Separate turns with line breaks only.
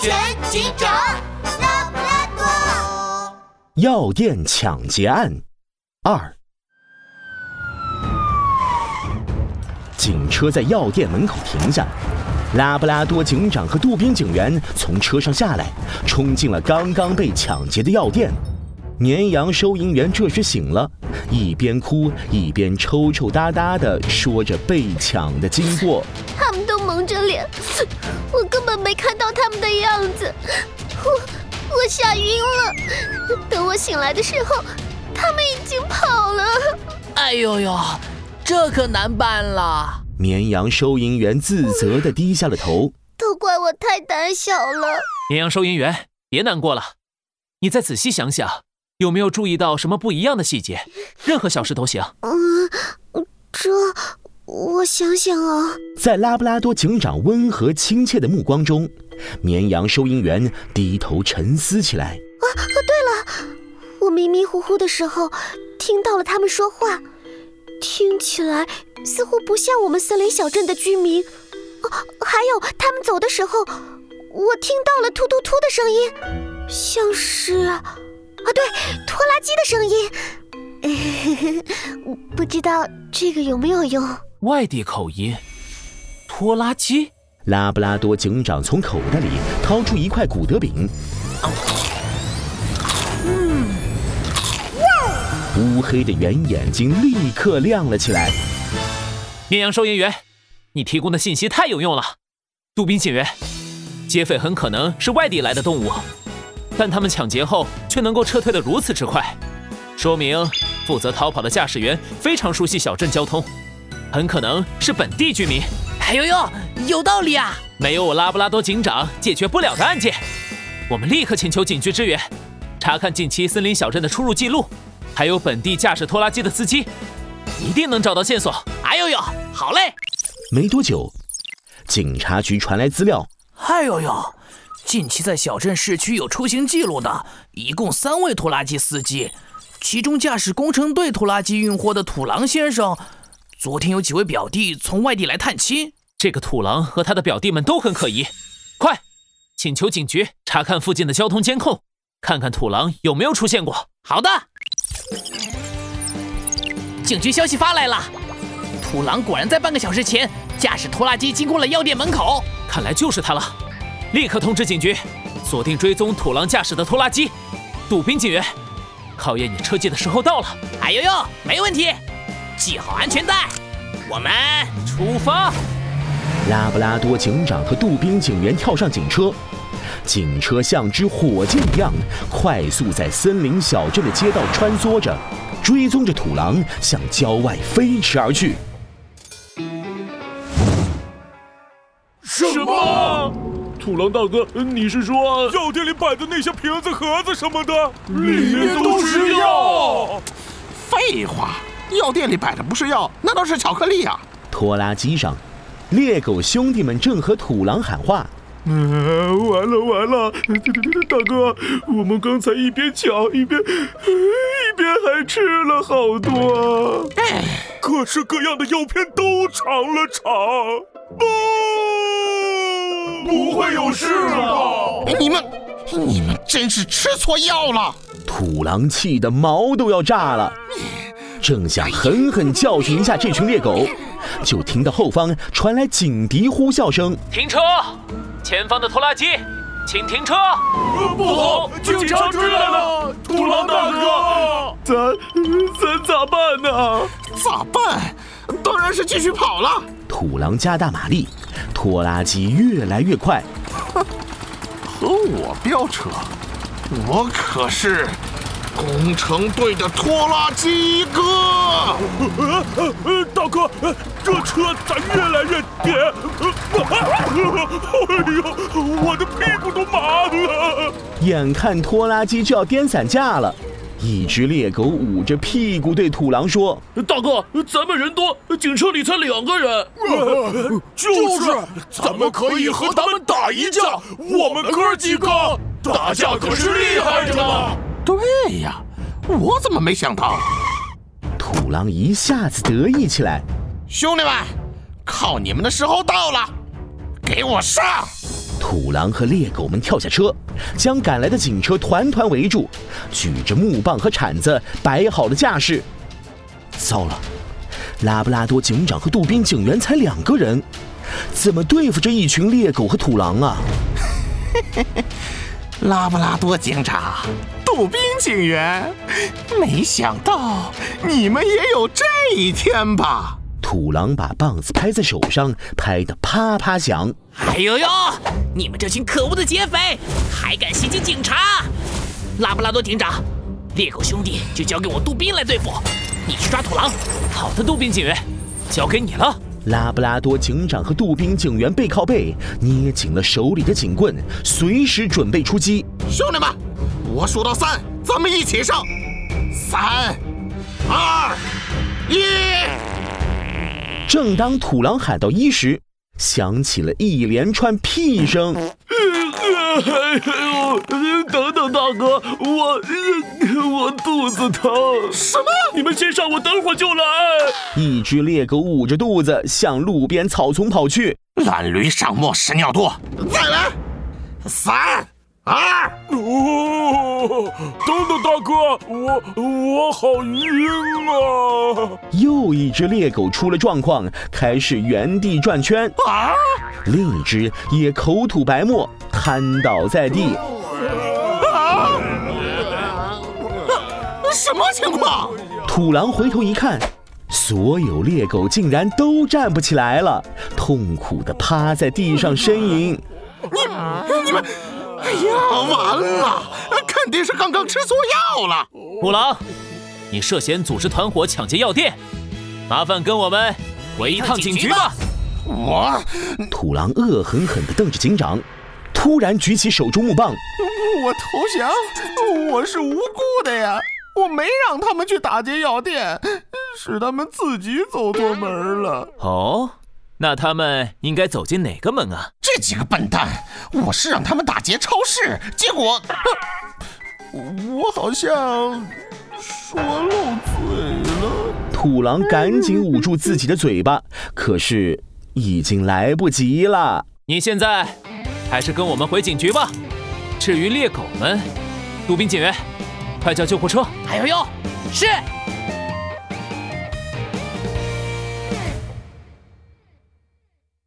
全警长，拉布拉多。
药店抢劫案二，警车在药店门口停下，拉布拉多警长和杜宾警员从车上下来，冲进了刚刚被抢劫的药店。绵羊收银员这时醒了，一边哭一边抽抽搭搭的说着被抢的经过。
他们都蒙着脸，我根本没看到的样子，我我吓晕了。等我醒来的时候，他们已经跑了。
哎呦呦，这可难办了。
绵羊收银员自责地低下了头，
都怪我太胆小了。
绵羊收银员，别难过了，你再仔细想想。有没有注意到什么不一样的细节？任何小事都行。
嗯，这我想想啊。
在拉布拉多警长温和亲切的目光中，绵羊收银员低头沉思起来。
啊啊！对了，我迷迷糊糊的时候听到了他们说话，听起来似乎不像我们森林小镇的居民。哦，还有他们走的时候，我听到了突突突的声音，像是……啊，对，拖拉机的声音，不知道这个有没有用？
外地口音，拖拉机。
拉布拉多警长从口袋里掏出一块古德饼，嗯，乌黑的圆眼睛立刻亮了起来。
绵羊收银员，你提供的信息太有用了。杜宾警员，劫匪很可能是外地来的动物。但他们抢劫后却能够撤退的如此之快，说明负责逃跑的驾驶员非常熟悉小镇交通，很可能是本地居民。
哎呦呦，有道理啊！
没有我拉布拉多警长解决不了的案件。我们立刻请求警局支援，查看近期森林小镇的出入记录，还有本地驾驶拖拉机的司机，一定能找到线索。
哎呦呦，好嘞！
没多久，警察局传来资料。
哎呦呦！近期在小镇市区有出行记录的，一共三位拖拉机司机，其中驾驶工程队拖拉机运货的土狼先生，昨天有几位表弟从外地来探亲。
这个土狼和他的表弟们都很可疑，快，请求警局查看附近的交通监控，看看土狼有没有出现过。
好的，警局消息发来了，土狼果然在半个小时前驾驶拖拉机经过了药店门口，
看来就是他了。立刻通知警局，锁定追踪土狼驾驶的拖拉机。杜宾警员，考验你车技的时候到了。
哎呦呦，没问题，系好安全带，我们出发。
拉布拉多警长和杜宾警员跳上警车，警车像支火箭一样快速在森林小镇的街道穿梭着，追踪着土狼向郊外飞驰而去。
什么？土狼大哥，你是说药店里摆的那些瓶子、盒子什么的，里面都是药？
废话，药店里摆的不是药，那都是巧克力呀！
拖拉机上，猎狗兄弟们正和土狼喊话：“
嗯，完了完了，大哥，我们刚才一边抢一边一边还吃了好多，各式各样的药片都尝了尝。”不。不会有事吧？
你们，你们真是吃错药了！
土狼气得毛都要炸了，正想狠狠教训一下这群猎狗，就听到后方传来警笛呼啸声：“
停车！前方的拖拉机，请停车！”
不好，警察追来了！土狼大哥，咱咱咋办呢？
咋办？当然是继续跑了。
土狼加大马力。拖拉机越来越快，
哼，和我飙车，我可是工程队的拖拉机哥。
大哥，这车咋越来越颠？哎呦，我的屁股都麻了！
眼看拖拉机就要颠散架了。一只猎狗捂着屁股对土狼说：“
大哥，咱们人多，警车里才两个人，就是，咱们可以和他们打一架。我们哥几个打架可是厉害着呢。”
对呀，我怎么没想到？
土狼一下子得意起来：“
兄弟们，靠你们的时候到了，给我上！”
土狼和猎狗们跳下车，将赶来的警车团团围住，举着木棒和铲子，摆好了架势。糟了，拉布拉多警长和杜宾警员才两个人，怎么对付这一群猎狗和土狼啊？
拉布拉多警长，杜宾警员，没想到你们也有这一天吧？
土狼把棒子拍在手上，拍得啪啪响。
哎呦呦！你们这群可恶的劫匪，还敢袭击警察！拉布拉多警长，猎狗兄弟就交给我杜宾来对付，你去抓土狼。
好的，杜宾警员，交给你了。
拉布拉多警长和杜宾警员背靠背，捏紧了手里的警棍，随时准备出击。
兄弟们，我数到三，咱们一起上！三、二、一。
正当土狼喊到一时，响起了一连串屁声。
等等，大哥，我我肚子疼。
什么？
你们先上，我等会儿就来。
一只猎狗捂着肚子向路边草丛跑去。
懒驴上磨，屎尿多。再来，三。二！
哦，等等，大哥，我我好晕啊！
又一只猎狗出了状况，开始原地转圈。啊！另一只也口吐白沫，瘫倒在地。啊！
什么情况？
土狼回头一看，所有猎狗竟然都站不起来了，痛苦地趴在地上呻吟。
你你们！哎呀，完了！肯定是刚刚吃错药了。
虎狼，你涉嫌组织团伙抢劫药店，麻烦跟我们回一趟警局吧。
我，
土狼恶狠狠地瞪着警长，突然举起手中木棒。
我投降，我是无辜的呀，我没让他们去打劫药店，是他们自己走错门了。哦。
那他们应该走进哪个门啊？
这几个笨蛋！我是让他们打劫超市，结果
我好像说漏嘴了。
土狼赶紧捂住自己的嘴巴，可是已经来不及了。
你现在还是跟我们回警局吧。至于猎狗们，杜宾警员，快叫救护车！
还有用？是。